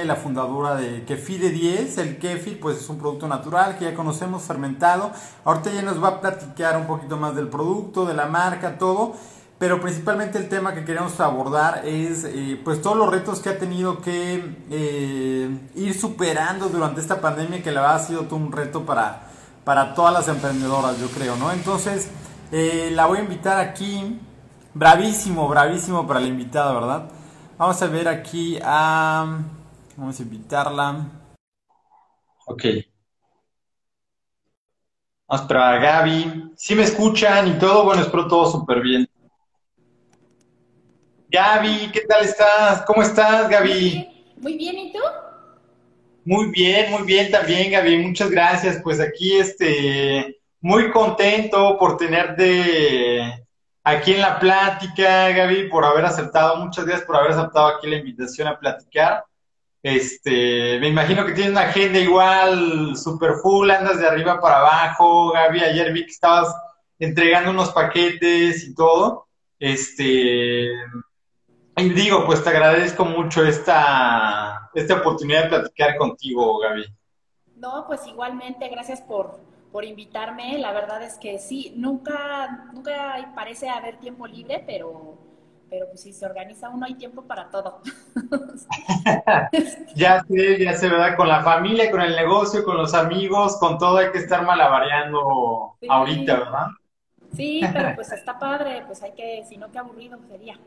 y la fundadora de Kefir de 10. El kefir pues es un producto natural que ya conocemos, fermentado. Ahorita ella nos va a platicar un poquito más del producto, de la marca, todo. Pero principalmente el tema que queremos abordar es eh, pues todos los retos que ha tenido que eh, ir superando durante esta pandemia que le ha sido todo un reto para, para todas las emprendedoras, yo creo, ¿no? Entonces, eh, la voy a invitar aquí. Bravísimo, bravísimo para la invitada, ¿verdad? Vamos a ver aquí a... Vamos a invitarla. Ok. Vamos para Gaby. Si me escuchan y todo, bueno, espero todo súper bien. Gaby, ¿qué tal estás? ¿Cómo estás, Gaby? Muy bien, ¿y tú? Muy bien, muy bien también, Gaby. Muchas gracias. Pues aquí, este, muy contento por tenerte aquí en la plática, Gaby, por haber aceptado. Muchas gracias por haber aceptado aquí la invitación a platicar. Este, me imagino que tienes una agenda igual, super full, andas de arriba para abajo. Gaby, ayer vi que estabas entregando unos paquetes y todo. Este, y digo, pues te agradezco mucho esta, esta oportunidad de platicar contigo, Gaby. No, pues igualmente, gracias por, por invitarme. La verdad es que sí, nunca, nunca parece haber tiempo libre, pero pero pues si se organiza uno hay tiempo para todo. ya sé, ya sé, ¿verdad? Con la familia, con el negocio, con los amigos, con todo hay que estar malabareando ahorita, ¿verdad? Sí, pero pues está padre, pues hay que, si no, qué aburrido sería.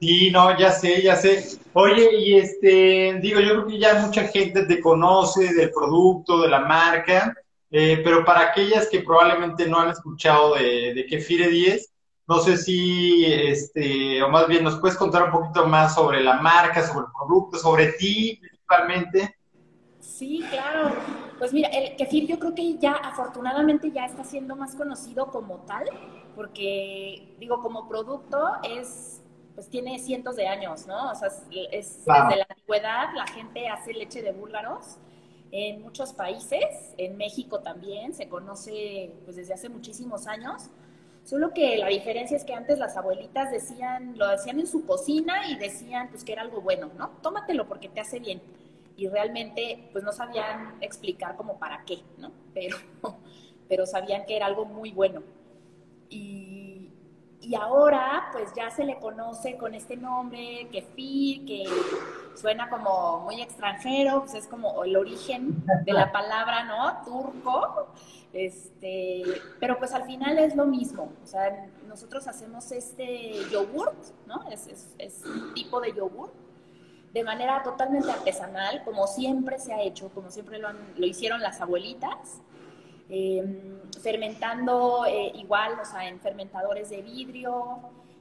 Sí, no, ya sé, ya sé. Oye, y este, digo, yo creo que ya mucha gente te conoce del producto, de la marca, eh, pero para aquellas que probablemente no han escuchado de, de Kefire 10, no sé si, este, o más bien, nos puedes contar un poquito más sobre la marca, sobre el producto, sobre ti principalmente. Sí, claro. Pues mira, el kefir yo creo que ya afortunadamente ya está siendo más conocido como tal, porque digo, como producto es, pues tiene cientos de años, ¿no? O sea, es, desde la antigüedad la gente hace leche de búlgaros en muchos países, en México también, se conoce pues desde hace muchísimos años. Solo que la diferencia es que antes las abuelitas decían, lo decían en su cocina y decían pues que era algo bueno, ¿no? Tómatelo porque te hace bien. Y realmente pues no sabían explicar como para qué, ¿no? Pero, pero sabían que era algo muy bueno. Y, y ahora pues ya se le conoce con este nombre, kefir, que suena como muy extranjero, pues es como el origen de la palabra, ¿no? Turco. Este, pero pues al final es lo mismo. O sea, nosotros hacemos este yogurt, ¿no? Es, es, un tipo de yogurt de manera totalmente artesanal, como siempre se ha hecho, como siempre lo, lo hicieron las abuelitas, em, fermentando eh, igual, o sea, en fermentadores de vidrio,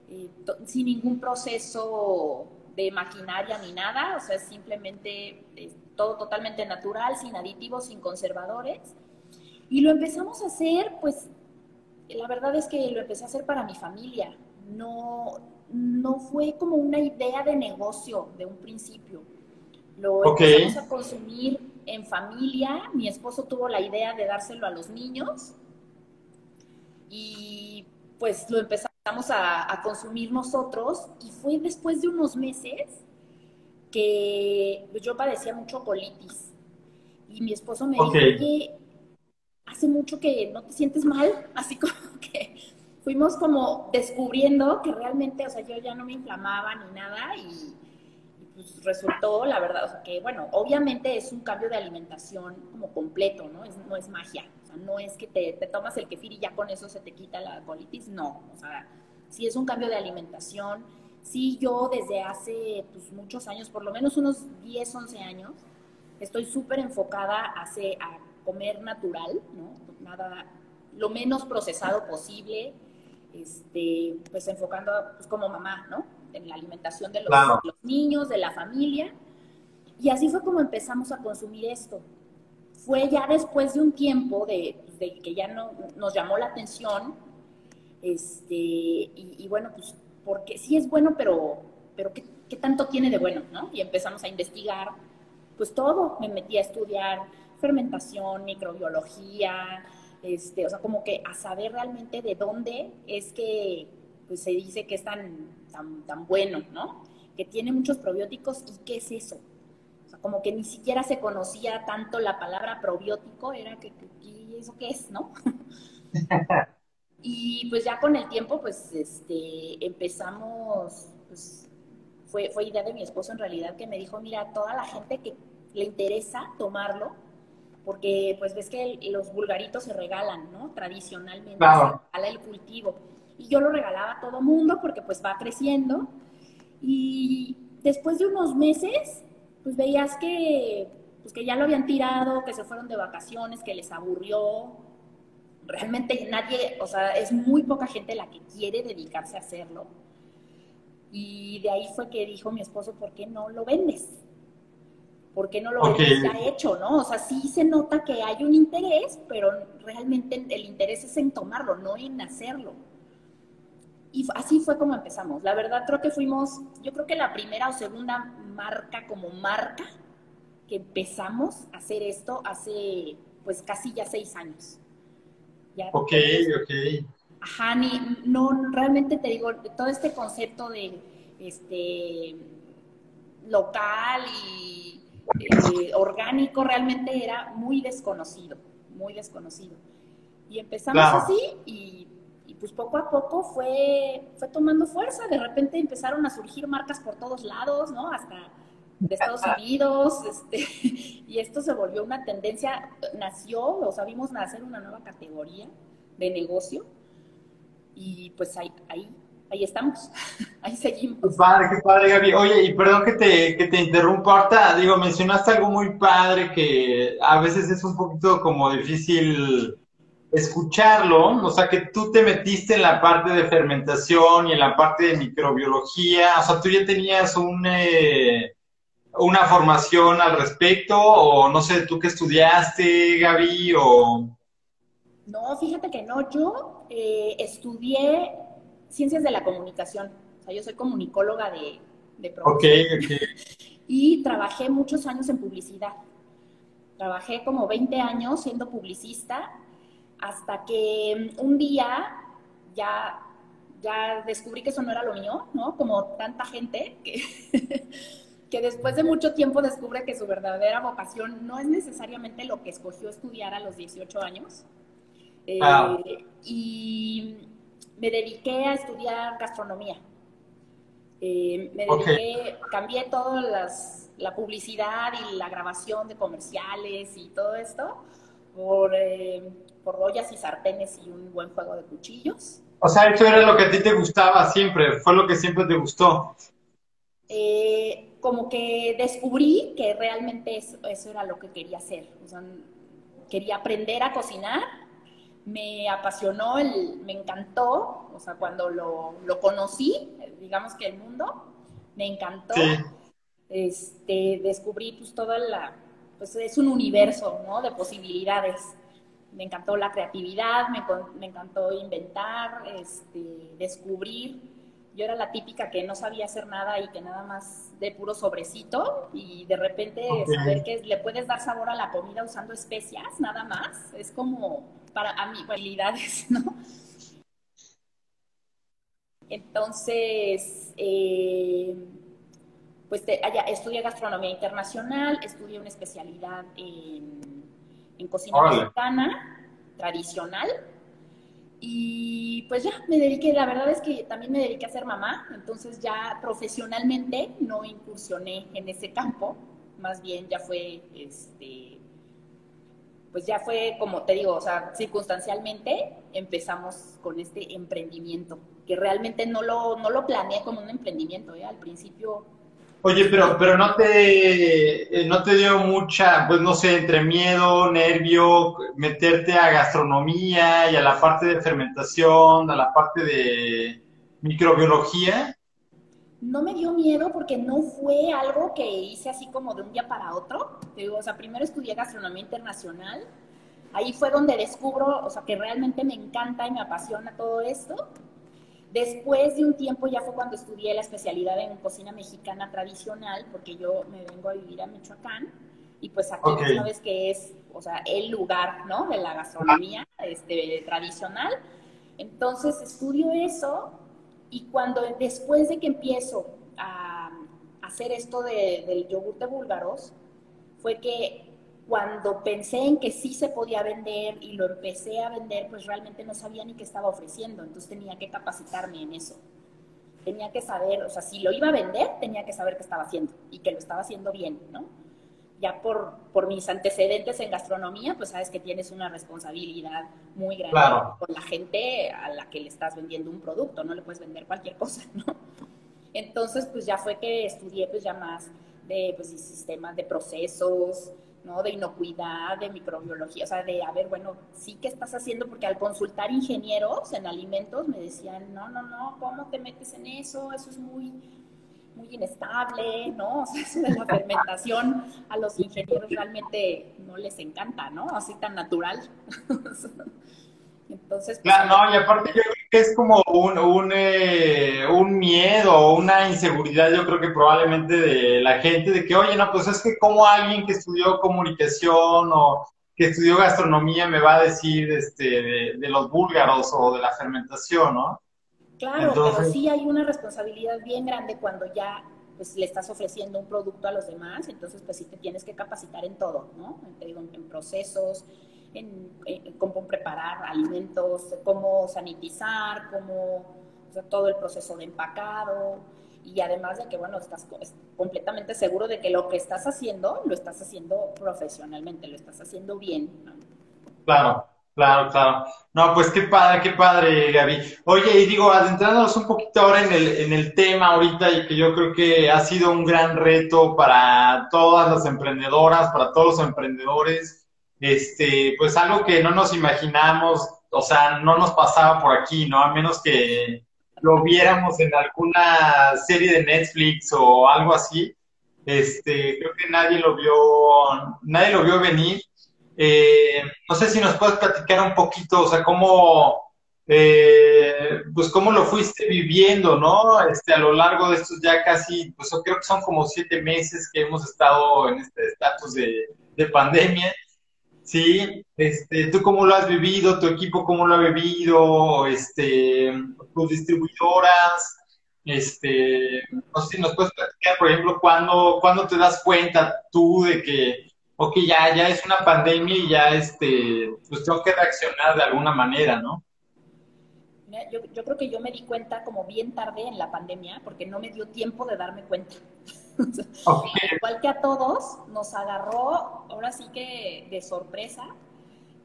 eh, sin ningún proceso de maquinaria ni nada, o sea, es simplemente todo totalmente natural, sin aditivos, sin conservadores. Y lo empezamos a hacer, pues, la verdad es que lo empecé a hacer para mi familia. No, no fue como una idea de negocio de un principio. Lo empezamos a consumir en familia. Mi esposo tuvo la idea de dárselo a los niños. Y pues lo empezamos a, consumir nosotros. Y fue después de unos meses que yo padecía mucho colitis. Y mi esposo me dijo, que hace mucho que no te sientes mal, así como que fuimos como descubriendo que realmente, o sea, yo ya no me inflamaba ni nada y, pues resultó, la verdad, o sea, que bueno, obviamente es un cambio de alimentación como completo, ¿no? Es, no es magia, o sea, no es que te, te tomas el kefir y ya con eso se te quita la colitis, no, o sea, sí es un cambio de alimentación, sí yo desde hace pues, muchos años, por lo menos unos 10, 11 años, estoy súper enfocada a, a comer natural, ¿no? Nada, lo menos procesado posible, este, pues enfocando pues, como mamá, ¿no? En la alimentación de los, niños, de la familia. Y así fue como empezamos a consumir esto. Fue ya después de un tiempo de, que ya no, nos llamó la atención, este, y, bueno, pues porque sí es bueno, pero, pero ¿qué, ¿qué tanto tiene de bueno? ¿no? Y empezamos a investigar, pues todo, me metí a estudiar fermentación, microbiología, este, o sea, como que a saber realmente de dónde es que pues, se dice que es tan, tan, tan bueno, ¿no? Que tiene muchos probióticos y qué es eso. como que ni siquiera se conocía tanto la palabra probiótico, era que, ¿eso qué es, no? y pues ya con el tiempo, pues este, empezamos, pues fue, fue idea de mi esposo en realidad que me dijo, mira, toda la gente que le interesa tomarlo, porque pues ves que los vulgaritos se regalan, ¿no? Tradicionalmente se regala el cultivo. Y yo lo regalaba a todo mundo porque pues va creciendo. Y después de unos meses, pues veías que, pues que ya lo habían tirado, que se fueron de vacaciones, que les aburrió. Realmente nadie, o sea, es muy poca gente la que quiere dedicarse a hacerlo. Y de ahí fue que dijo mi esposo, ¿por qué no lo vendes? ¿por qué no lo okay. ya hecho, no? O sea, sí se nota que hay un interés, pero realmente el interés es en tomarlo, no en hacerlo. Y así fue como empezamos. La verdad creo que fuimos, yo creo que la primera o segunda marca como marca que empezamos a hacer esto hace pues casi ya seis años. Ya ok, ok. Ajá, ni, no, realmente te digo, todo este concepto de este local y eh, orgánico realmente era muy desconocido, muy desconocido. Y empezamos así y, pues poco a poco fue, fue tomando fuerza. De repente empezaron a surgir marcas por todos lados, ¿no? Hasta de Estados Unidos, este, y esto se volvió una tendencia, nació, o sea, vimos nacer una nueva categoría de negocio y pues ahí, ahí ahí estamos, ahí seguimos. Qué padre, qué padre, Gaby. Oye, y perdón que te, que te interrumpa ahorita, digo, mencionaste algo muy padre que a veces es un poquito como difícil escucharlo, o sea, que tú te metiste en la parte de fermentación y en la parte de microbiología, o sea, tú ya tenías un, eh, una formación al respecto, o no sé, tú qué estudiaste, Gaby, o... No, fíjate que no, yo eh, estudié ciencias de la comunicación. O sea, yo soy comunicóloga de, de Y trabajé muchos años en publicidad. Trabajé como 20 años siendo publicista hasta que un día ya, ya descubrí que eso no era lo mío, ¿no? Como tanta gente que, que después de mucho tiempo descubre que su verdadera vocación no es necesariamente lo que escogió estudiar a los 18 años. Ah. Eh, y me dediqué a estudiar gastronomía. Eh, me dediqué, cambié toda la publicidad y la grabación de comerciales y todo esto por, eh, por ollas y sartenes y un buen juego de cuchillos. O sea, eso era lo que a ti te gustaba siempre, fue lo que siempre te gustó. Eh, como que descubrí que realmente eso, eso, era lo que quería hacer. O sea, quería aprender a cocinar me apasionó, el, me encantó, o sea, cuando lo, lo conocí, digamos que el mundo, me encantó. Este, descubrí pues toda la, pues es un universo, ¿no? De posibilidades. Me encantó la creatividad, me, me encantó inventar, este, descubrir. Yo era la típica que no sabía hacer nada y que nada más de puro sobrecito y de repente saber que le puedes dar sabor a la comida usando especias, nada más, es como para a mí habilidades, ¿no? Entonces, eh, pues allá, estudié gastronomía internacional, estudié una especialidad en, cocina mexicana tradicional y pues ya me dediqué, la verdad es que también me dediqué a ser mamá, entonces ya profesionalmente no incursioné en ese campo, más bien ya fue, este, pues ya fue como te digo, o sea, circunstancialmente empezamos con este emprendimiento, que realmente no lo, no lo planeé como un emprendimiento, ¿eh? al principio Oye, pero, pero no te, eh, no te dio mucha, pues no sé, entre miedo, nervio, meterte a gastronomía y a la parte de fermentación, a la parte de microbiología. No me dio miedo porque no fue algo que hice así como de un día para otro. Digo, o sea, primero estudié gastronomía internacional. Ahí fue donde descubro, o sea, que realmente me encanta y me apasiona todo esto. Después de un tiempo ya fue cuando estudié la especialidad en cocina mexicana tradicional, porque yo me vengo a vivir a Michoacán y pues aquí sabes que es, o sea, el lugar, ¿no? De la gastronomía este, tradicional. Entonces estudio eso y cuando después de que empiezo a, hacer esto del yogur de búlgaros fue que cuando pensé en que sí se podía vender y lo empecé a vender, pues realmente no sabía ni qué estaba ofreciendo, entonces tenía que capacitarme en eso. Tenía que saber, o sea, si lo iba a vender, tenía que saber qué estaba haciendo y que lo estaba haciendo bien, ¿no? Ya por, por mis antecedentes en gastronomía, pues sabes que tienes una responsabilidad muy grande con la gente a la que le estás vendiendo un producto, no le puedes vender cualquier cosa, ¿no? Entonces, pues ya fue que estudié pues ya más de pues, sistemas de procesos, ¿no? De inocuidad, de microbiología, o sea, de, a ver, bueno, sí que estás haciendo, porque al consultar ingenieros en alimentos me decían, no, no, no, ¿cómo te metes en eso? Eso es muy, muy inestable, ¿no? O sea, eso de la fermentación a los ingenieros realmente no les encanta, ¿no? Así tan natural. Entonces, pues, no, y aparte que es como un, un, eh, un miedo, una inseguridad, yo creo que probablemente de la gente, de que, oye, no, pues es que como alguien que estudió comunicación o que estudió gastronomía me va a decir este, de, los búlgaros o de la fermentación, ¿no? Claro, pero sí hay una responsabilidad bien grande cuando ya pues le estás ofreciendo un producto a los demás, entonces pues sí te tienes que capacitar en todo, ¿no? En, en procesos, en, cómo preparar alimentos, cómo sanitizar, cómo todo el proceso de empacado y además de que, bueno, estás completamente seguro de que lo que estás haciendo lo estás haciendo profesionalmente, lo estás haciendo bien. Claro, claro, claro. No, pues qué padre, qué padre, Gaby. Oye, y digo, adentrándonos un poquito ahora en el, en el tema ahorita y que yo creo que ha sido un gran reto para todas las emprendedoras, para todos los emprendedores, este, pues algo que no nos imaginamos, o sea, no nos pasaba por aquí, ¿no? A menos que lo viéramos en alguna serie de Netflix o algo así. Este, creo que nadie lo vio, nadie lo vio venir. Eh, no sé si nos puedes platicar un poquito, o sea, cómo, eh, pues cómo lo fuiste viviendo, ¿no? Este, a lo largo de estos ya casi, pues creo que son como siete meses que hemos estado en este estatus de, de pandemia. Sí, este, ¿tú cómo lo has vivido? ¿Tu equipo cómo lo ha vivido? Este, tus distribuidoras, este, no sé si nos puedes platicar, por ejemplo, ¿cuándo, ¿cuándo te das cuenta tú de que, ok, ya, ya es una pandemia y ya, este, pues tengo que reaccionar de alguna manera, ¿no? Yo, yo creo que yo me di cuenta como bien tarde en la pandemia, porque no me dio tiempo de darme cuenta. Igual que a todos, nos agarró ahora sí que de sorpresa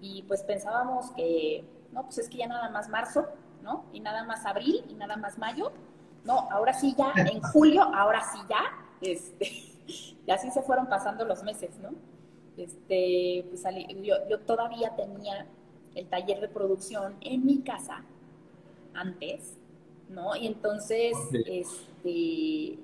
y pues pensábamos que, no, pues es que ya nada más marzo, ¿no? Y nada más abril y nada más mayo. No, ahora sí ya, en julio, ahora sí ya, este, y así se fueron pasando los meses, ¿no? Este, pues yo, yo todavía tenía el taller de producción en mi casa antes, ¿no? Y entonces, este,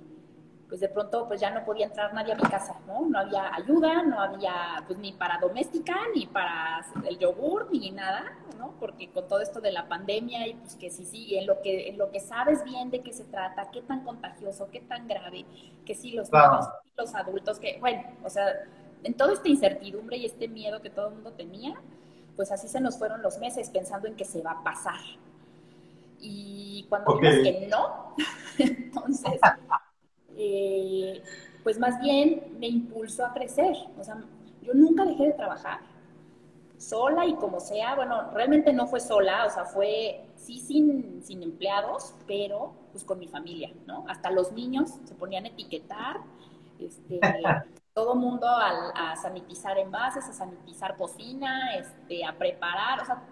pues de pronto pues ya no podía entrar nadie a mi casa, ¿no? No había ayuda, no había pues ni para doméstica, ni para el yogur, ni nada, ¿no? Porque con todo esto de la pandemia y pues que sí, sí, en lo que, en lo que sabes bien de qué se trata, qué tan contagioso, qué tan grave, que sí los niños, los adultos, que bueno, o sea, en toda esta incertidumbre y este miedo que todo el mundo tenía, pues así se nos fueron los meses pensando en que se va a pasar. Y cuando vimos que no, entonces eh, pues más bien me impulsó a crecer. O sea, yo nunca dejé de trabajar, sola y como sea. Bueno, realmente no fue sola, o sea, fue sí sin, sin empleados, pero pues con mi familia, ¿no? Hasta los niños se ponían a etiquetar, este, todo mundo a, sanitizar envases, a sanitizar cocina, este, a preparar, o sea,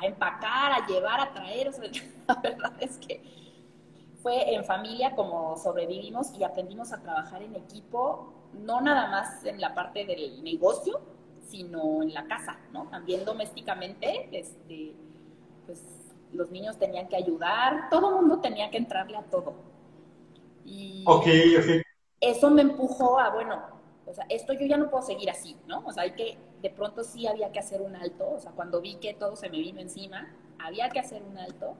a, empacar, a llevar, a traer. O sea, la verdad es que fue en familia como sobrevivimos y aprendimos a trabajar en equipo, no nada más en la parte del negocio, sino en la casa, ¿no? También domésticamente, este, pues los niños tenían que ayudar, todo el mundo tenía que entrarle a todo. Y eso me empujó a, bueno, o sea, esto yo ya no puedo seguir así, ¿no? O sea, hay que, de pronto sí había que hacer un alto, o sea, cuando vi que todo se me vino encima, había que hacer un alto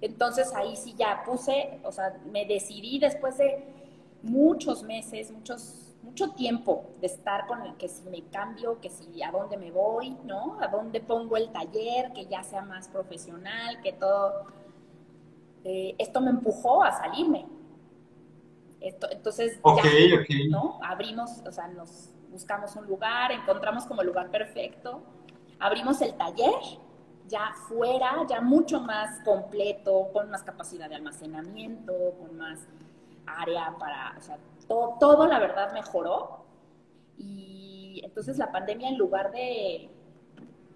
entonces ahí sí ya puse, o sea, me decidí después de muchos meses, muchos, mucho tiempo de estar con el que si me cambio, que si a dónde me voy, ¿no? A dónde pongo el taller, que ya sea más profesional, que todo. Eh, esto me empujó a salirme. Esto, entonces, okay, ya, ¿no? Abrimos, o sea, nos buscamos un lugar, encontramos como el lugar perfecto, abrimos el taller ya fuera, ya mucho más completo, con más capacidad de almacenamiento, con más área para, o sea, todo, todo la verdad mejoró. Y entonces la pandemia en lugar de,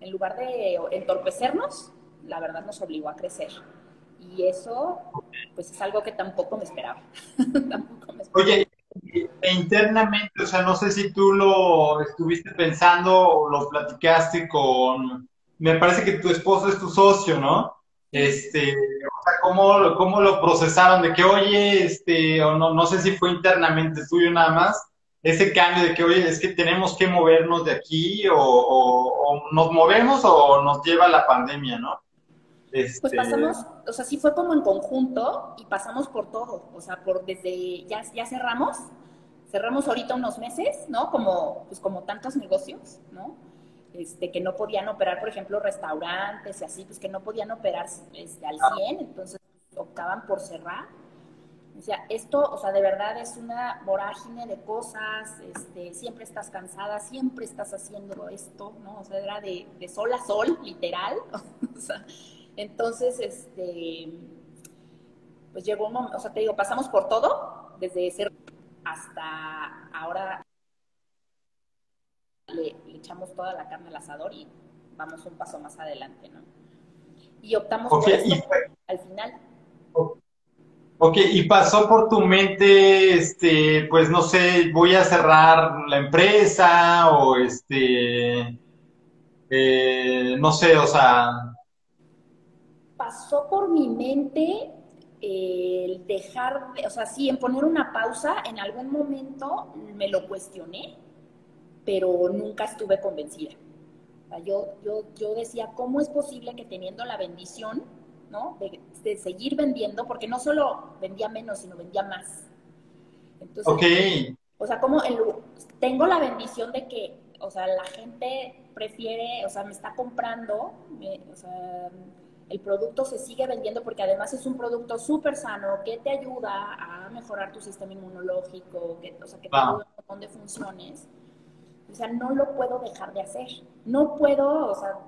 en lugar de entorpecernos, la verdad nos obligó a crecer. Y eso, pues es algo que tampoco me esperaba. tampoco me esperaba. Oye, internamente, o sea, no sé si tú lo estuviste pensando o lo platicaste con, me parece que tu esposo es tu socio, ¿no? Este, o sea, ¿cómo, cómo lo procesaron? De que, oye, este, o no, no sé si fue internamente tuyo nada más, ese cambio de que, oye, es que tenemos que movernos de aquí, o, o, nos movemos o nos lleva la pandemia, ¿no? Este... Pues pasamos, o sea, sí fue como en conjunto y pasamos por todo, o sea, por desde, ya, ya cerramos, cerramos ahorita unos meses, ¿no? Como, pues como tantos negocios, ¿no? Este, que no podían operar, por ejemplo, restaurantes y así, pues que no podían operar este, al 100, entonces optaban por cerrar. O sea, esto, o sea, de verdad es una vorágine de cosas, este, siempre estás cansada, siempre estás haciendo esto, ¿no? O sea, era de, de sol a sol, literal. o sea, entonces, este, pues llegó un momento, o sea, te digo, pasamos por todo, desde ser hasta ahora le, echamos toda la carne al asador y vamos un paso más adelante, ¿no? Y optamos por esto al final. Ok, y pasó por tu mente, este, pues no sé, voy a cerrar la empresa o este, eh, no sé, o sea, pasó por mi mente el dejar, o sea, sí, en poner una pausa, en algún momento me lo cuestioné, pero nunca estuve convencida. yo, yo, yo decía, ¿cómo es posible que teniendo la bendición, ¿no? De, seguir vendiendo, porque no solo vendía menos, sino vendía más. Entonces, o sea, como tengo la bendición de que, o sea, la gente prefiere, o sea, me está comprando, o sea, el producto se sigue vendiendo porque además es un producto súper sano que te ayuda a mejorar tu sistema inmunológico, que, o sea, que te ayuda un montón de funciones. O sea, no lo puedo dejar de hacer. No puedo, o sea,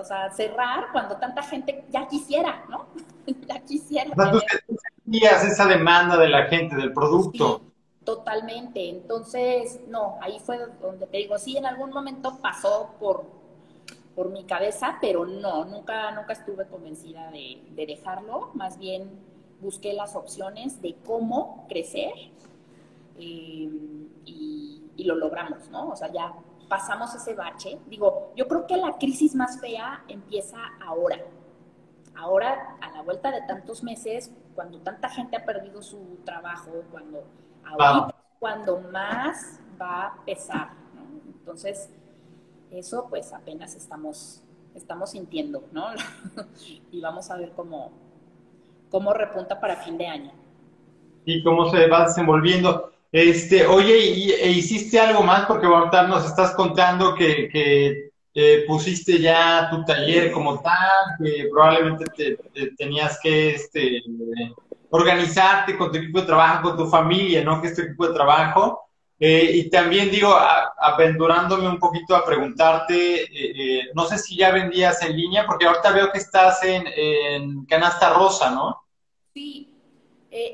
o sea cerrar cuando tanta gente ya quisiera, ¿no? ya quisiera. Entonces, sentías esa demanda de la gente, del producto. totalmente. Entonces, no, ahí fue donde te digo, sí, en algún momento pasó por por mi cabeza, pero no, nunca, nunca estuve convencida de, dejarlo, más bien busqué las opciones de cómo crecer eh, y, lo logramos, ¿no? O sea, ya pasamos ese bache. Digo, yo creo que la crisis más fea empieza ahora. Ahora, a la vuelta de tantos meses, cuando tanta gente ha perdido su trabajo, cuando ahorita cuando más va a pesar, ¿no? Entonces, eso pues apenas estamos, estamos sintiendo, ¿no? y vamos a ver cómo, cómo repunta para fin de año. Y cómo se va desenvolviendo. Este, oye, ¿y, e hiciste algo más? Porque ahorita nos estás contando que, que pusiste ya tu taller como tal, que probablemente te, tenías que este, organizarte con tu equipo de trabajo, con tu familia, ¿no? Que es tu equipo de trabajo. Eh, y también digo, aventurándome un poquito a preguntarte, eh, eh, no sé si ya vendías en línea, porque ahorita veo que estás en, Canasta Rosa, ¿no? Sí,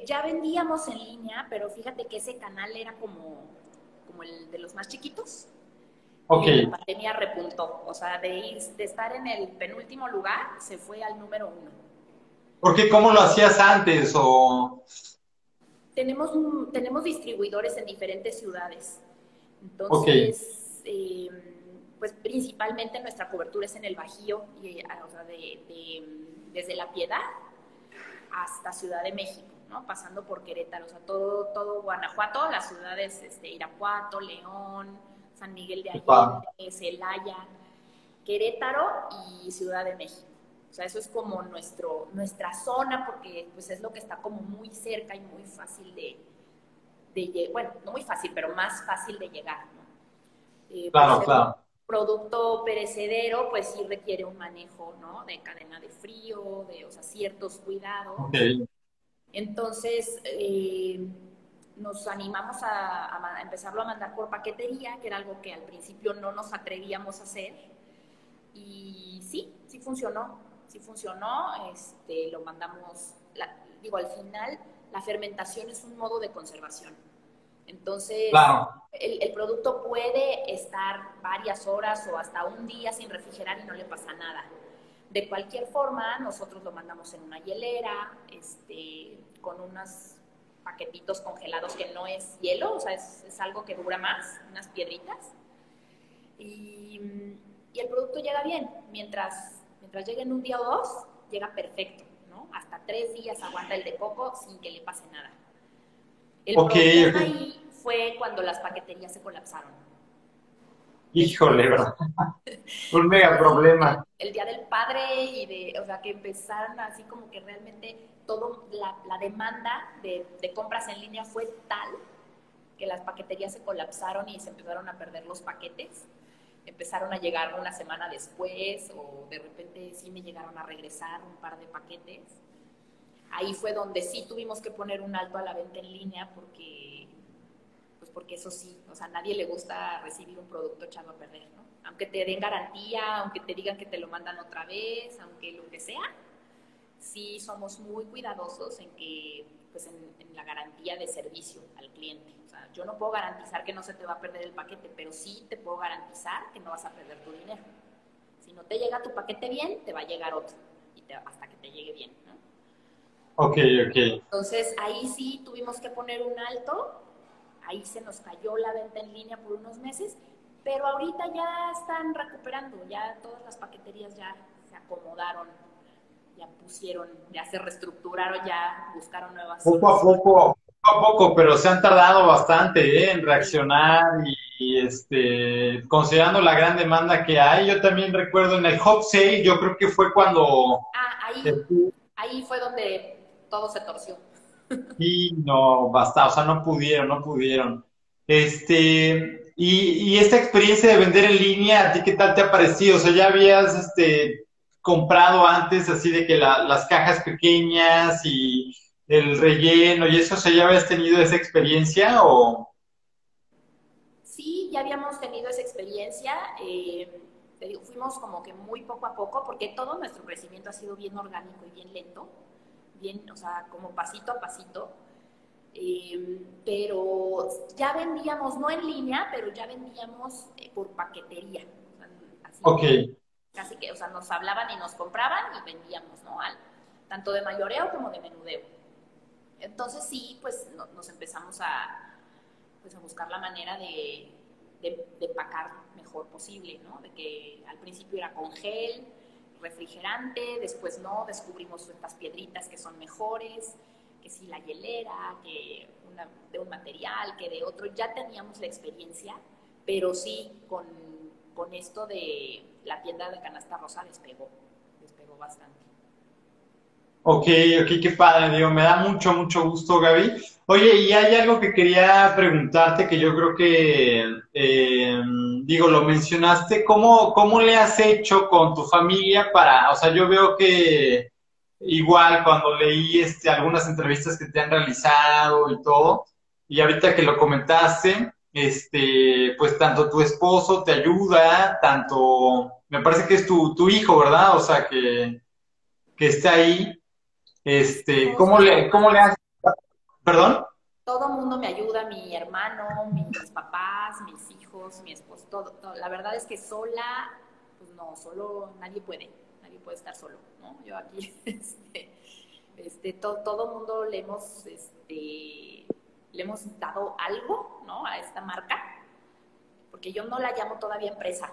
ya vendíamos en línea, pero fíjate que ese canal era como, como el de los más chiquitos. Ok. Y la pandemia repuntó, o sea, de, ir, de estar en el penúltimo lugar, se fue al número uno. ¿Por qué? ¿Cómo lo hacías antes? O tenemos, tenemos distribuidores en diferentes ciudades. Entonces, em, pues principalmente nuestra cobertura es en el Bajío, y, ah, o sea, desde La Piedad hasta Ciudad de México, ¿no? Pasando por Querétaro, o sea, todo, todo Guanajuato, las ciudades este, Irapuato, León, San Miguel de Allende, Celaya, Querétaro y Ciudad de México. O sea, eso es como nuestro, nuestra zona porque pues es lo que está como muy cerca y muy fácil de, de bueno, no muy fácil, pero más fácil de llegar, ¿no? Eh, claro, claro. Producto perecedero, pues sí requiere un manejo, ¿no? De cadena de frío, de, o sea, ciertos cuidados. Entonces, eh, nos animamos a, empezarlo a mandar por paquetería, que era algo que al principio no nos atrevíamos a hacer. Y sí, sí funcionó, sí funcionó, este, lo mandamos, digo, al final la fermentación es un modo de conservación. Entonces, el, el, producto puede estar varias horas o hasta un día sin refrigerar y no le pasa nada. De cualquier forma, nosotros lo mandamos en una hielera, este, con unos paquetitos congelados que no es hielo, o sea, es, es algo que dura más, unas piedritas. Y, y, el producto llega bien. Mientras, mientras llegue en un día o dos, llega perfecto, ¿no? Hasta tres días aguanta el de coco sin que le pase nada. El problema ahí fue cuando las paqueterías se colapsaron. Híjole. Un mega problema. El, Día del Padre y de, o sea, que empezaron así como que realmente todo, la, la demanda de, de, compras en línea fue tal que las paqueterías se colapsaron y se empezaron a perder los paquetes. Empezaron a llegar una semana después o de repente sí me llegaron a regresar un par de paquetes ahí fue donde sí tuvimos que poner un alto a la venta en línea porque, porque eso sí, o sea, a nadie le gusta recibir un producto echado a perder, ¿no? Aunque te den garantía, aunque te digan que te lo mandan otra vez, aunque lo que sea, sí somos muy cuidadosos en que, pues en, la garantía de servicio al cliente. O sea, yo no puedo garantizar que no se te va a perder el paquete, pero sí te puedo garantizar que no vas a perder tu dinero. Si no te llega tu paquete bien, te va a llegar otro, y hasta que te llegue bien, ¿no? Ok, ok. Entonces ahí sí tuvimos que poner un alto, ahí se nos cayó la venta en línea por unos meses, pero ahorita ya están recuperando, ya todas las paqueterías ya se acomodaron, ya pusieron, ya se reestructuraron, ya buscaron nuevas. Poco a poco, poco a poco, pero se han tardado bastante ¿eh? en reaccionar y, este, considerando la gran demanda que hay, yo también recuerdo en el Hot Sale, yo creo que fue cuando... Ah, ahí, ahí fue donde todo se torció. Y no, basta, o sea, no pudieron, no pudieron. Este, y, y, esta experiencia de vender en línea, ¿a ti qué tal te ha parecido? O sea, ya habías este, comprado antes así de que las cajas pequeñas y el relleno y eso, o sea, ¿ya habías tenido esa experiencia o...? Sí, ya habíamos tenido esa experiencia. Eh, fuimos como que muy poco a poco, porque todo nuestro crecimiento ha sido bien orgánico y bien lento bien, o sea, como pasito a pasito. Em, pero ya vendíamos, no en línea, pero ya vendíamos eh, por paquetería. ok. casi que, o sea, nos hablaban y nos compraban y vendíamos, ¿no? Al, tanto de mayoreo como de menudeo. Entonces sí, pues nos empezamos a, pues, a buscar la manera de, de, de empacar mejor posible, ¿no? De que al principio era con gel, refrigerante, después no, descubrimos estas piedritas que son mejores, que si la hielera, que de un material, que de otro, ya teníamos la experiencia, pero sí con, con esto de la tienda de canasta rosa despegó, despegó bastante. Ok, ok, qué padre, me da mucho, mucho gusto, Gaby. Oye, y hay algo que quería preguntarte que yo creo que, eh, digo, lo mencionaste, ¿cómo, ¿cómo le has hecho con tu familia para, o sea, yo veo que igual cuando leí este, algunas entrevistas que te han realizado y todo, y ahorita que lo comentaste, este, pues tanto tu esposo te ayuda, tanto, me parece que es tu, tu hijo, ¿verdad? O sea, que, que está ahí. Este, ¿cómo le, cómo le? ¿Perdón? Todo mundo me ayuda, mi hermano, mis papás, mis hijos, mi esposo, todo, La verdad es que sola, pues no, solo nadie puede, nadie puede estar solo, ¿no? Yo aquí, este, este todo el mundo le hemos, este, le hemos dado algo, ¿no? A esta marca, porque yo no la llamo todavía empresa,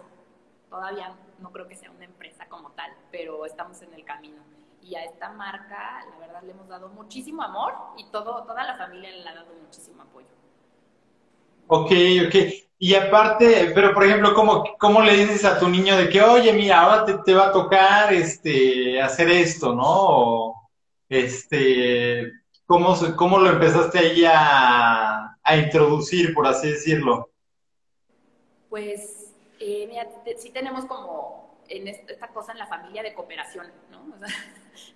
todavía no creo que sea una empresa como tal, pero estamos en el camino y a esta marca, la verdad, le hemos dado muchísimo amor y todo, toda la familia le ha dado muchísimo apoyo. Ok, ok. Y aparte, pero por ejemplo, ¿cómo, ¿cómo le dices a tu niño de que, oye, mira, ahora te, te va a tocar este, hacer esto, ¿no? O, este, ¿cómo, ¿cómo lo empezaste ahí a, a introducir, por así decirlo? Pues, eh, mira, sí tenemos como en esta cosa en la familia de cooperación, ¿no? O sea,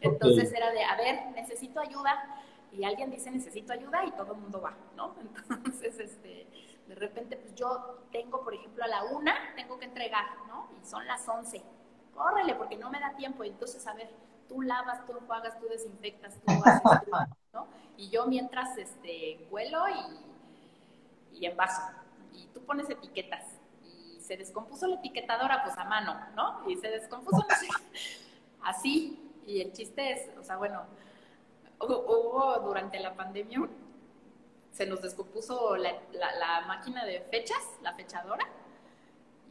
entonces era de, a ver, necesito ayuda, y alguien dice necesito ayuda y todo el mundo va, ¿no? Entonces, este, de repente, pues yo tengo, por ejemplo, a la una, tengo que entregar, ¿no? Y son las once. Córrele, porque no me da tiempo. Entonces, a ver, tú lavas, tú enjuagas, tú desinfectas, tú haces, ¿no? Y yo mientras, este, vuelo y, y envaso. Y tú pones etiquetas. Se descompuso la etiquetadora, pues a mano, ¿no? Y se descompuso, no sé, así. Y el chiste es, o sea, bueno, hubo durante la pandemia, se nos descompuso la, la, máquina de fechas, la fechadora.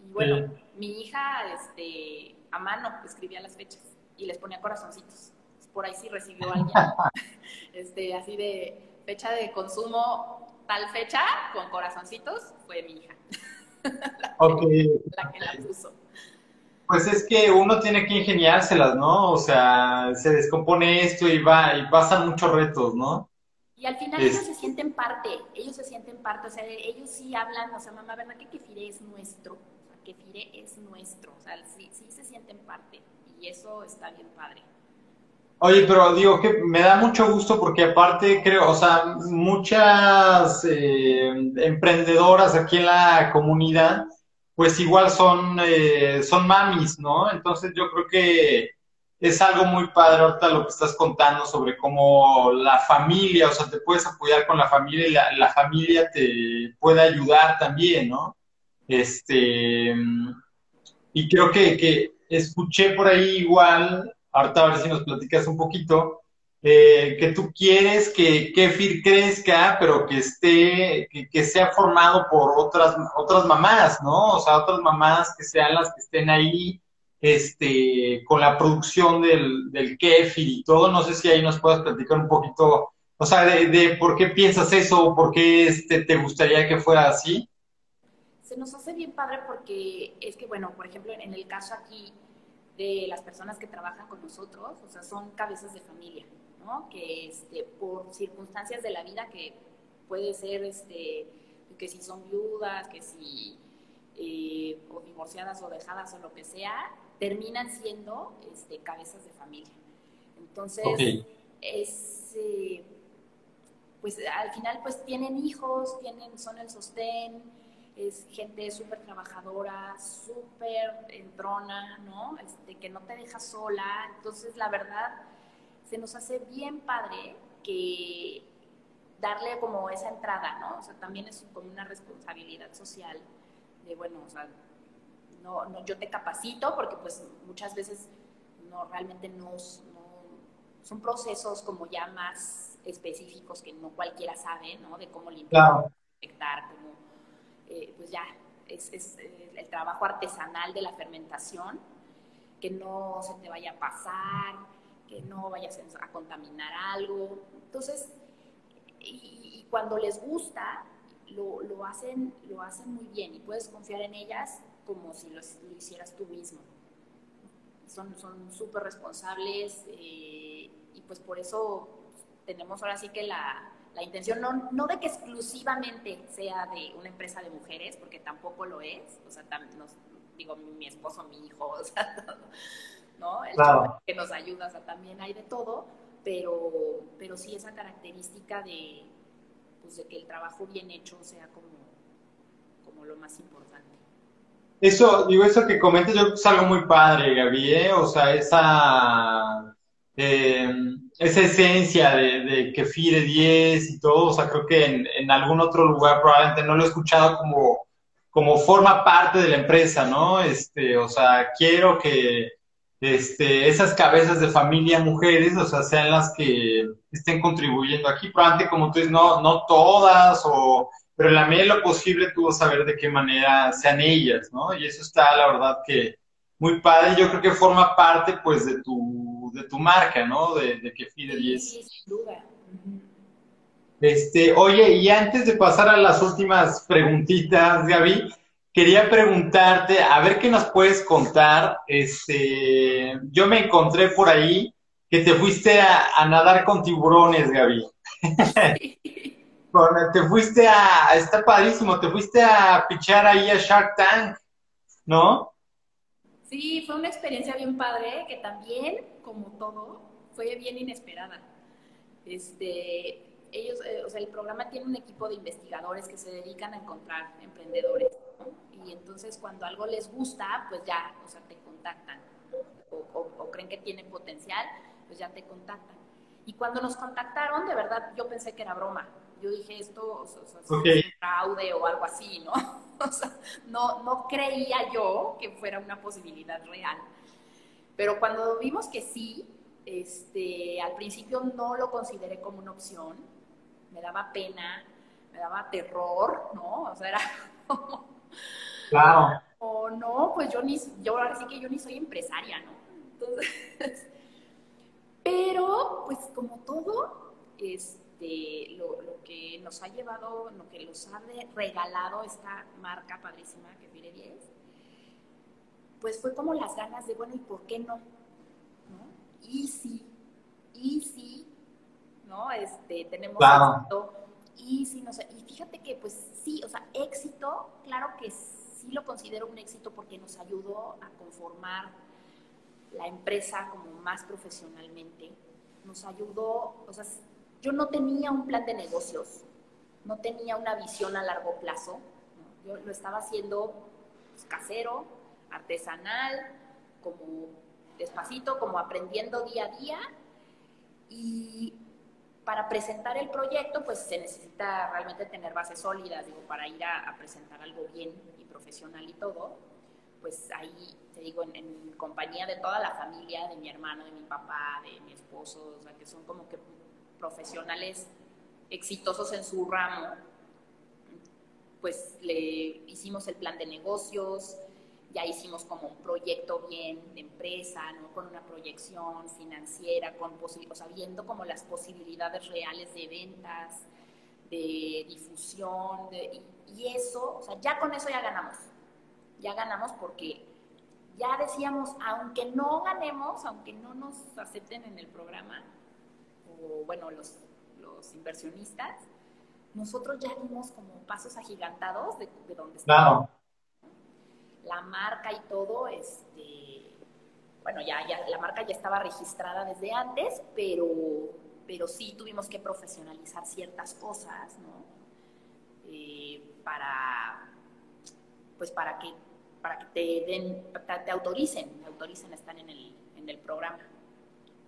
Y bueno, mi hija este, a mano escribía las fechas y les ponía corazoncitos. Por ahí sí recibió alguien, este, así de fecha de consumo, tal fecha, con corazoncitos, fue mi hija. la que la puso. Pues es que uno tiene que ingeniárselas, ¿no? O sea, se descompone esto y va, y pasan muchos retos, ¿no? Y al final ellos se sienten parte, ellos se sienten parte, o sea, ellos sí hablan, o sea, mamá, ¿verdad que Kefire es nuestro? O sea, Kefire es nuestro, o sea, sí, sí se sienten parte y eso está bien padre. Oye, pero digo que me da mucho gusto porque aparte creo, o sea, muchas eh, emprendedoras aquí en la comunidad pues igual son, eh, son mamis, ¿no? Entonces yo creo que es algo muy padre ahorita lo que estás contando sobre cómo la familia, o sea, te puedes apoyar con la familia y la, familia te puede ayudar también, ¿no? Este, y creo que, que escuché por ahí igual, ahorita a ver si nos platicas un poquito, eh, que tú quieres que Kefir crezca, pero que esté, que, sea formado por otras, otras mamás, ¿no? O sea, otras mamás que sean las que estén ahí, este, con la producción del, del Kefir y todo. No sé si ahí nos puedes platicar un poquito, o sea, de, por qué piensas eso, por qué este, te gustaría que fuera así. Se nos hace bien padre porque es que, bueno, por ejemplo, en el caso aquí de las personas que trabajan con nosotros, o sea, son cabezas de familia que este, por circunstancias de la vida que puede ser este, que si son viudas, que si eh, o divorciadas o dejadas o lo que sea, terminan siendo este, cabezas de familia. Entonces, es, eh, pues al final pues tienen hijos, tienen, son el sostén, es gente súper trabajadora, súper entrona, ¿no? Este, que no te deja sola. Entonces, la verdad, se nos hace bien padre que darle como esa entrada, ¿no? O sea, también es como una responsabilidad social de, bueno, o sea, no, no, yo te capacito porque pues muchas veces no, realmente no, son procesos como ya más específicos que no cualquiera sabe, ¿no? De cómo limpiar, cómo cómo, eh, pues ya, es, es el trabajo artesanal de la fermentación, que no se te vaya a pasar, que no vayas a contaminar algo. Entonces, y, cuando les gusta, lo, lo, hacen, lo hacen muy bien y puedes confiar en ellas como si lo, hicieras tú mismo. Son súper responsables eh, y pues por eso tenemos ahora sí que la, la intención no, no, de que exclusivamente sea de una empresa de mujeres, porque tampoco lo es, o sea, nos, digo, mi esposo, mi hijo, o sea, ¿no? El que nos ayuda, o sea, también hay de todo, pero, pero sí esa característica de, pues, de que el trabajo bien hecho sea como, como lo más importante. Eso, digo, eso que comentas, yo es algo muy padre, Gaby, ¿eh? o sea, esa, eh, esa esencia de, de que FIRE 10 y todo, o sea, creo que en, algún otro lugar probablemente no lo he escuchado como, como forma parte de la empresa, ¿no? Este, o sea, quiero que, este, esas cabezas de familia mujeres, o sea, sean las que estén contribuyendo aquí. Probablemente, como tú dices, no, no todas, o, pero en la medida de lo posible tú vas a de qué manera sean ellas, ¿no? Y eso está, la verdad, que muy padre. Yo creo que forma parte, pues, de tu, de tu marca, ¿no? De, de que Fide 10. Sí, sin duda. Este, oye, y antes de pasar a las últimas preguntitas, Gaby, quería preguntarte, a ver qué nos puedes contar. Este, yo me encontré por ahí que te fuiste a, nadar con tiburones, Gaby. te fuiste a, está padrísimo, te fuiste a pichar ahí a Shark Tank, ¿no? Sí, fue una experiencia bien padre, que también, como todo, fue bien inesperada. Este, ellos, eh, o sea, el programa tiene un equipo de investigadores que se dedican a encontrar emprendedores. Y entonces cuando algo les gusta, pues ya, o sea, te contactan. O, creen que tiene potencial, pues ya te contactan. Y cuando nos contactaron, de verdad, yo pensé que era broma. Yo dije, esto o sea, es fraude o algo así, ¿no? o sea, no, no creía yo que fuera una posibilidad real. Pero cuando vimos que sí, este, al principio no lo consideré como una opción, me daba pena, me daba terror, ¿no? O sea, era como... Claro. O no, pues yo ni, yo ahora sí que yo ni soy empresaria, ¿no? Entonces, pero pues como todo, este, lo, lo, que nos ha llevado, lo que nos ha regalado esta marca padrísima que Fire 10, pues fue como las ganas de, bueno, ¿y por qué no? ¿No? Y sí, y sí, ¿no? Este, tenemos éxito, y sí, no sé, y fíjate que pues sí, o sea, éxito, claro que sí lo considero un éxito porque nos ayudó a conformar la empresa como más profesionalmente, nos ayudó, o sea, yo no tenía un plan de negocios, no tenía una visión a largo plazo, yo lo estaba haciendo pues, casero, artesanal, como despacito, como aprendiendo día a día. Y para presentar el proyecto, pues se necesita realmente tener bases sólidas, digo, para ir a, presentar algo bien y profesional y todo. Pues ahí, te digo, en, compañía de toda la familia, de mi hermano, de mi papá, de mi esposo, o sea, que son como que profesionales exitosos en su ramo, pues le hicimos el plan de negocios, ya hicimos como un proyecto bien de empresa, con una proyección financiera, con o sea, viendo como las posibilidades reales de ventas, de difusión, y, eso, ya con eso ya ganamos, ya ganamos porque ya decíamos, aunque no ganemos, aunque no nos acepten en el programa, o bueno, los, los inversionistas, nosotros ya dimos como pasos agigantados de, de donde estamos la marca y todo, este, bueno, ya, ya la marca ya estaba registrada desde antes, pero, pero sí tuvimos que profesionalizar ciertas cosas, ¿no? Eh, para, pues para que, para que te den, te, autoricen, te autoricen están en el, en el programa.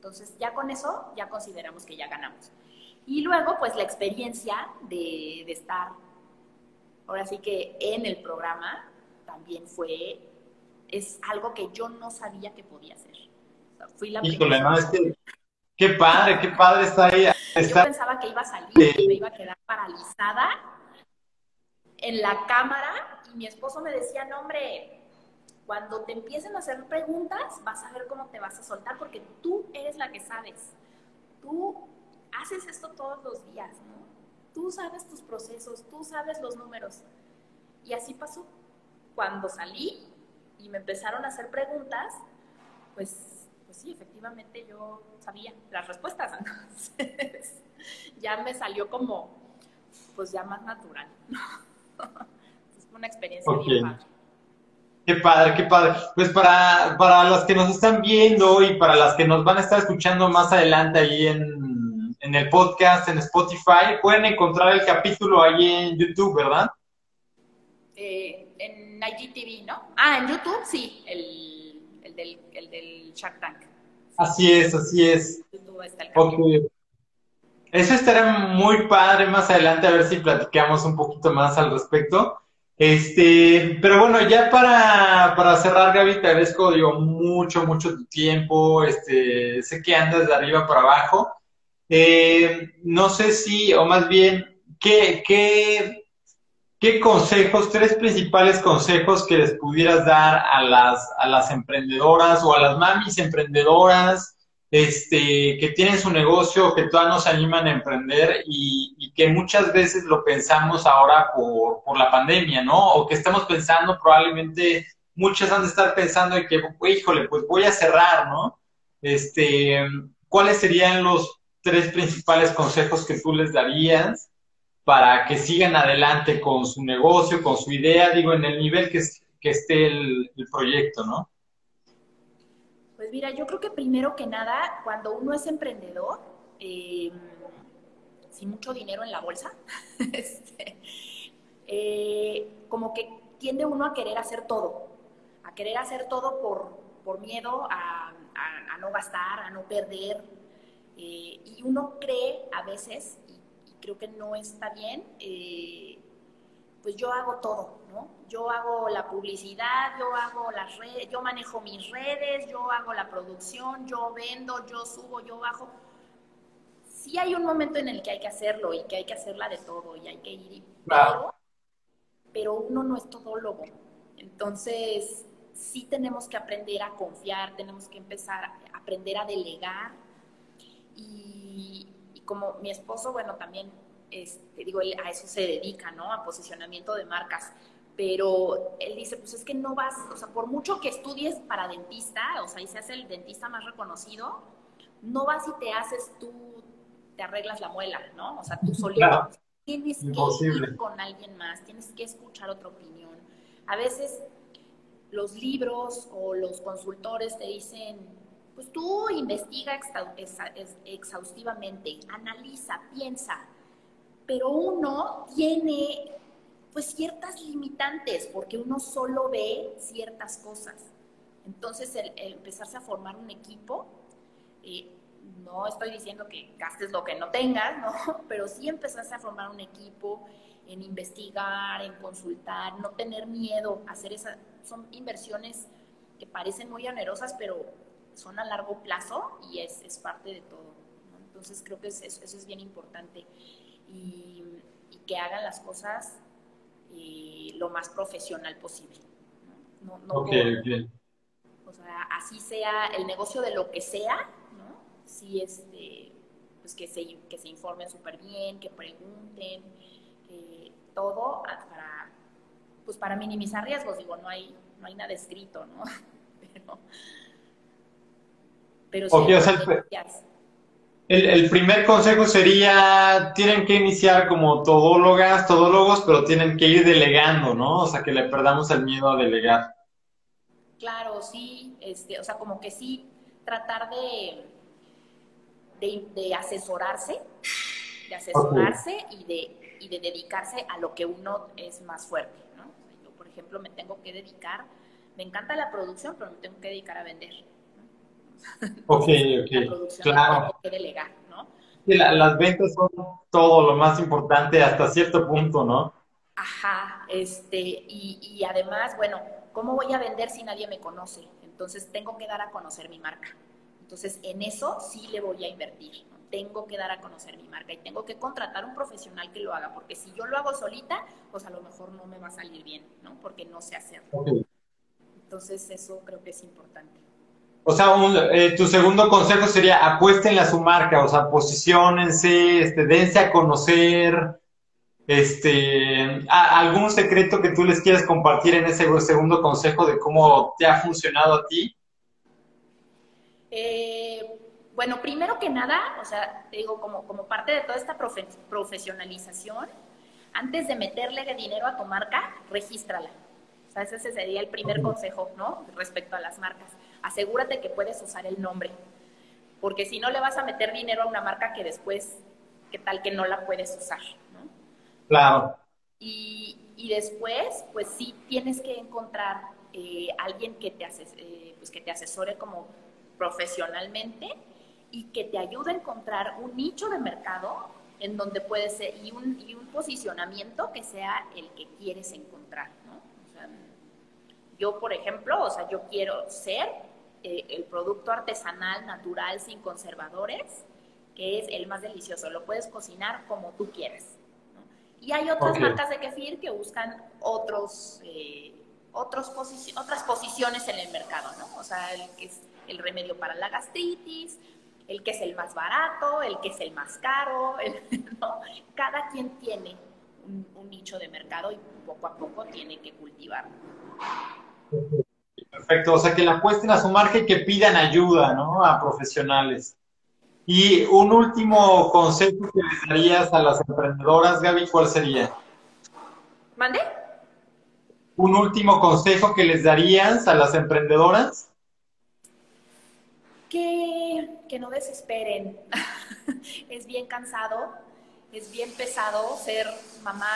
Entonces, ya con eso, ya consideramos que ya ganamos. Y luego, pues la experiencia de, de estar, ahora sí que en el programa, también fue, es algo que yo no sabía que podía hacer. fui la Híjole, no, es que, qué padre, qué padre está ahí. Yo pensaba que iba a salir, que me iba a quedar paralizada en la cámara y mi esposo me decía, no hombre, cuando te empiecen a hacer preguntas vas a ver cómo te vas a soltar porque tú eres la que sabes. Tú haces esto todos los días, ¿no? Tú sabes tus procesos, tú sabes los números. Y así pasó cuando salí y me empezaron a hacer preguntas, pues, pues sí, efectivamente yo sabía las respuestas. Entonces, ya me salió como, pues ya más natural. es una experiencia bien padre. Qué padre, qué padre. Pues para, para las que nos están viendo y para las que nos van a estar escuchando más adelante ahí en, en el podcast, en Spotify, pueden encontrar el capítulo ahí en YouTube, ¿verdad? Eh, en IGTV, ¿no? Ah, en YouTube sí, el, el, del, el del Shark Tank. Así es, así es. Eso estará muy padre más adelante, a ver si platicamos un poquito más al respecto. Este, pero bueno, ya para, para cerrar, Gaby, te agradezco, mucho, mucho tu tiempo. Este, sé que andas de arriba para abajo. Eh, no sé si, o más bien, ¿qué, qué ¿qué consejos, tres principales consejos que les pudieras dar a las, a las emprendedoras o a las mamis emprendedoras este, que tienen su negocio, que todavía no se animan a emprender y, que muchas veces lo pensamos ahora por, la pandemia, ¿no? O que estamos pensando probablemente, muchas han de estar pensando en que, híjole, pues voy a cerrar, ¿no? Este, ¿cuáles serían los tres principales consejos que tú les darías? para que sigan adelante con su negocio, con su idea, digo, en el nivel que, que esté el, proyecto, ¿no? Pues mira, yo creo que primero que nada, cuando uno es emprendedor, eh, sin mucho dinero en la bolsa, este, eh, como que tiende uno a querer hacer todo, a querer hacer todo por, por miedo a, a, no gastar, a no perder. Eh, y uno cree a veces, y, creo que no está bien, eh, pues yo hago todo, ¿no? Yo hago la publicidad, yo hago las redes, yo manejo mis redes, yo hago la producción, yo vendo, yo subo, yo bajo. Sí hay un momento en el que hay que hacerlo y que hay que hacerla de todo y hay que ir, pero, pero uno no es todólogo. Entonces, sí tenemos que aprender a confiar, tenemos que empezar a aprender a delegar. Y, y como mi esposo, bueno, también este, digo, él a eso se dedica, ¿no? A posicionamiento de marcas. Pero él dice, pues es que no vas, o sea, por mucho que estudies para dentista, o sea, y seas el dentista más reconocido, no vas y te haces tú, te arreglas la muela, ¿no? O sea, tú solito. Tienes que ir con alguien más, tienes que escuchar otra opinión. A veces los libros o los consultores te dicen, pues tú investiga exhaustivamente, analiza, piensa, pero uno tiene pues ciertas limitantes porque uno solo ve ciertas cosas. Entonces, el, empezarse a formar un equipo, eh, no estoy diciendo que gastes lo que no tengas, ¿no? Pero sí empezarse a formar un equipo, en investigar, en consultar, no tener miedo, hacer esas, son inversiones que parecen muy onerosas, pero son a largo plazo y es, es parte de todo. Entonces creo que eso es bien importante y, que hagan las cosas eh, lo más profesional posible. ¿no? No, O sea, así sea el negocio de lo que sea, ¿no? Sí, este, pues que se, que se informen súper bien, que pregunten, todo para, pues para minimizar riesgos. Digo, no hay, no hay nada escrito, ¿no? Pero, pero sí, el, primer consejo sería, tienen que iniciar como todólogas, todólogos, pero tienen que ir delegando, ¿no? O sea, que le perdamos el miedo a delegar. Claro, sí, este, o sea, como que sí, tratar de, de, asesorarse, de asesorarse y, de, y de dedicarse a lo que uno es más fuerte, ¿no? Yo, por ejemplo, me tengo que dedicar, me encanta la producción, pero me tengo que dedicar a vender ok, ok. Claro. Que delegar, ¿no? las ventas son todo lo más importante hasta cierto punto, ¿no? Ajá, este, y, y además, bueno, ¿cómo voy a vender si nadie me conoce? Entonces tengo que dar a conocer mi marca. Entonces en eso sí le voy a invertir. Tengo que dar a conocer mi marca y tengo que contratar un profesional que lo haga, porque si yo lo hago solita, pues a lo mejor no me va a salir bien, ¿no? Porque no sé hacerlo. Entonces eso creo que es importante. O sea, eh, tu segundo consejo sería apuéstenle a su marca, o sea, posicionense, este, dense a conocer, este, algún secreto que tú les quieras compartir en ese segundo consejo de cómo te ha funcionado a ti. Eh, bueno, primero que nada, o sea, te digo, como, como parte de toda esta profesionalización, antes de meterle dinero a tu marca, regístrala. O sea, ese sería el primer consejo, ¿no? Respecto a las marcas asegúrate que puedes usar el nombre, porque si no le vas a meter dinero a una marca que después, ¿qué tal que no la puedes usar? ¿no? Claro. Y, después, pues sí tienes que encontrar eh, alguien que te, eh, pues que te asesore como profesionalmente y que te ayude a encontrar un nicho de mercado en donde puede ser y un, y un posicionamiento que sea el que quieres encontrar, ¿no? O sea, yo, por ejemplo, o sea, yo quiero ser eh, el producto artesanal, natural, sin conservadores, que es el más delicioso. Lo puedes cocinar como tú quieras. Y hay otras marcas de kefir que buscan otros, eh, otros otras posiciones en el mercado, ¿no? O sea, el que es el remedio para la gastritis, el que es el más barato, el que es el más caro, Cada quien tiene un, un nicho de mercado y poco a poco tiene que cultivarlo. Perfecto, o sea, que la apuesten a su marca y que pidan ayuda, ¿no? A profesionales. Y un último consejo que les darías a las emprendedoras, Gaby, ¿cuál sería? ¿Mande? Un último consejo que les darías a las emprendedoras. Que, que no desesperen. es bien cansado es bien pesado ser mamá,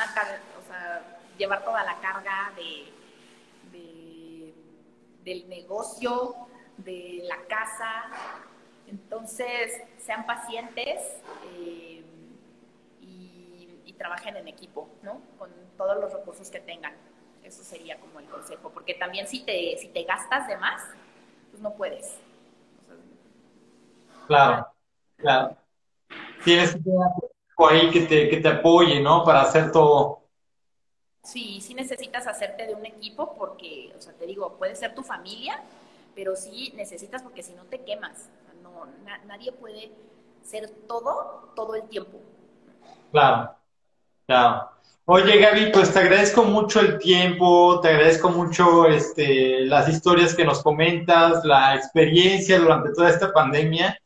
o sea, llevar toda la carga de, del negocio, de la casa. Entonces, sean pacientes eh, y, trabajen en equipo, ¿no? Con todos los recursos que tengan. Eso sería como el consejo, porque también si te, si te gastas de más, pues no puedes. claro, claro. Tienes que tener ahí que te, que te apoye, ¿no? Para hacer todo. Sí, sí necesitas hacerte de un equipo porque, o sea, te digo, puede ser tu familia, pero sí necesitas porque si no te quemas. No, nadie puede ser todo todo el tiempo. Claro, claro. Oye, Gaby, pues te agradezco mucho el tiempo, te agradezco mucho este, las historias que nos comentas, la experiencia durante toda esta pandemia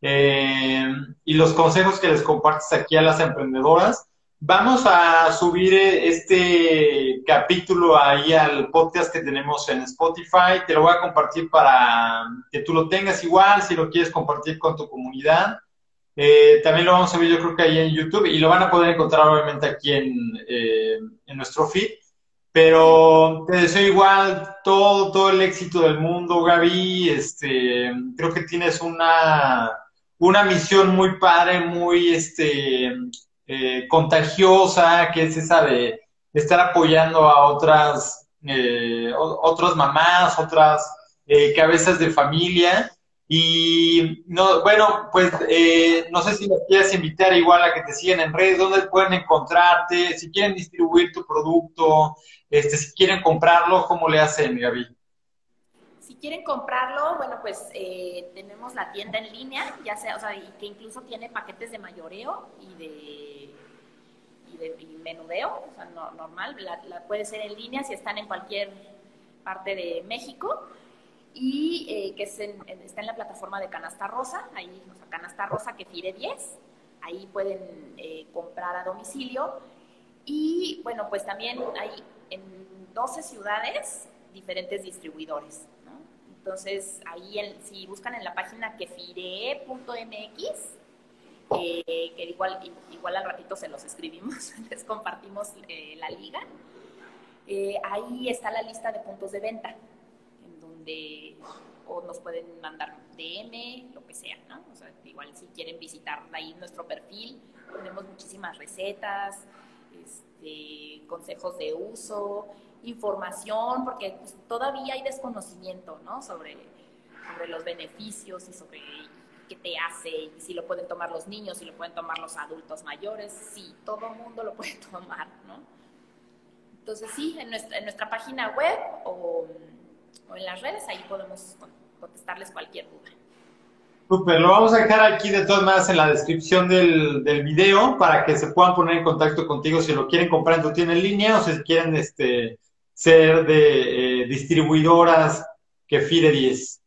eh, y los consejos que les compartes aquí a las emprendedoras. Vamos a subir este capítulo ahí al podcast que tenemos en Spotify. Te lo voy a compartir para que tú lo tengas igual, si lo quieres compartir con tu comunidad. Eh, también lo vamos a ver yo creo que ahí en YouTube y lo van a poder encontrar obviamente aquí en, eh, en nuestro feed. Pero te deseo igual todo, todo el éxito del mundo, Gaby. Este, creo que tienes una, una misión muy padre, muy este, eh, contagiosa, que es esa de estar apoyando a otras, otras mamás, otras cabezas de familia. Y no, bueno, pues eh, no sé si les quieres invitar igual a que te sigan en redes, dónde pueden encontrarte, si quieren distribuir tu producto, este, si quieren comprarlo, ¿cómo le hacen, Gaby? Si quieren comprarlo, bueno, pues eh, tenemos la tienda en línea, ya sea, o sea, que incluso tiene paquetes de mayoreo y de, de menudeo, o sea, normal, la puede ser en línea si están en cualquier parte de México y eh, que está en la plataforma de Canasta Rosa, ahí, Canasta Rosa que tire 10, ahí pueden eh, comprar a domicilio. Y bueno, pues también hay en 12 ciudades diferentes distribuidores. Entonces, ahí si buscan en la página kefire.mx, eh, que igual, al ratito se los escribimos, les compartimos la liga, ahí está la lista de puntos de venta o nos pueden mandar DM, lo que sea, ¿no? O sea, igual si quieren visitar ahí nuestro perfil, tenemos muchísimas recetas, este, consejos de uso, información, porque pues, todavía hay desconocimiento, ¿no? Sobre, sobre los beneficios y sobre qué te hace, y si lo pueden tomar los niños, si lo pueden tomar los adultos mayores, sí, todo mundo lo puede tomar, ¿no? Entonces sí, en nuestra, en nuestra página web o o en las redes, ahí podemos contestarles cualquier duda. Super, lo vamos a dejar aquí de todas maneras en la descripción del, del video para que se puedan poner en contacto contigo si lo quieren comprar en tu tienda en línea o si quieren este, ser de eh, distribuidoras que FIDE 10.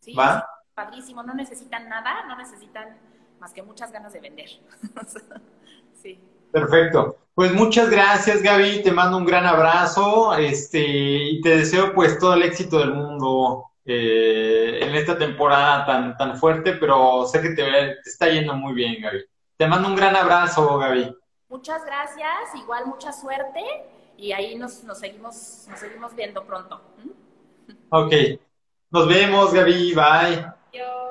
Sí, ¿Va? Padrísimo, no necesitan nada, no necesitan más que muchas ganas de vender. sí. Perfecto. Pues muchas gracias, Gaby. Te mando un gran abrazo este, y te deseo pues todo el éxito del mundo eh, en esta temporada tan, tan fuerte, pero sé que te, está yendo muy bien, Gaby. Te mando un gran abrazo, Gaby. Muchas gracias, igual mucha suerte y ahí nos, nos, seguimos, nos seguimos viendo pronto. Ok, nos vemos, Gaby. Bye. Yo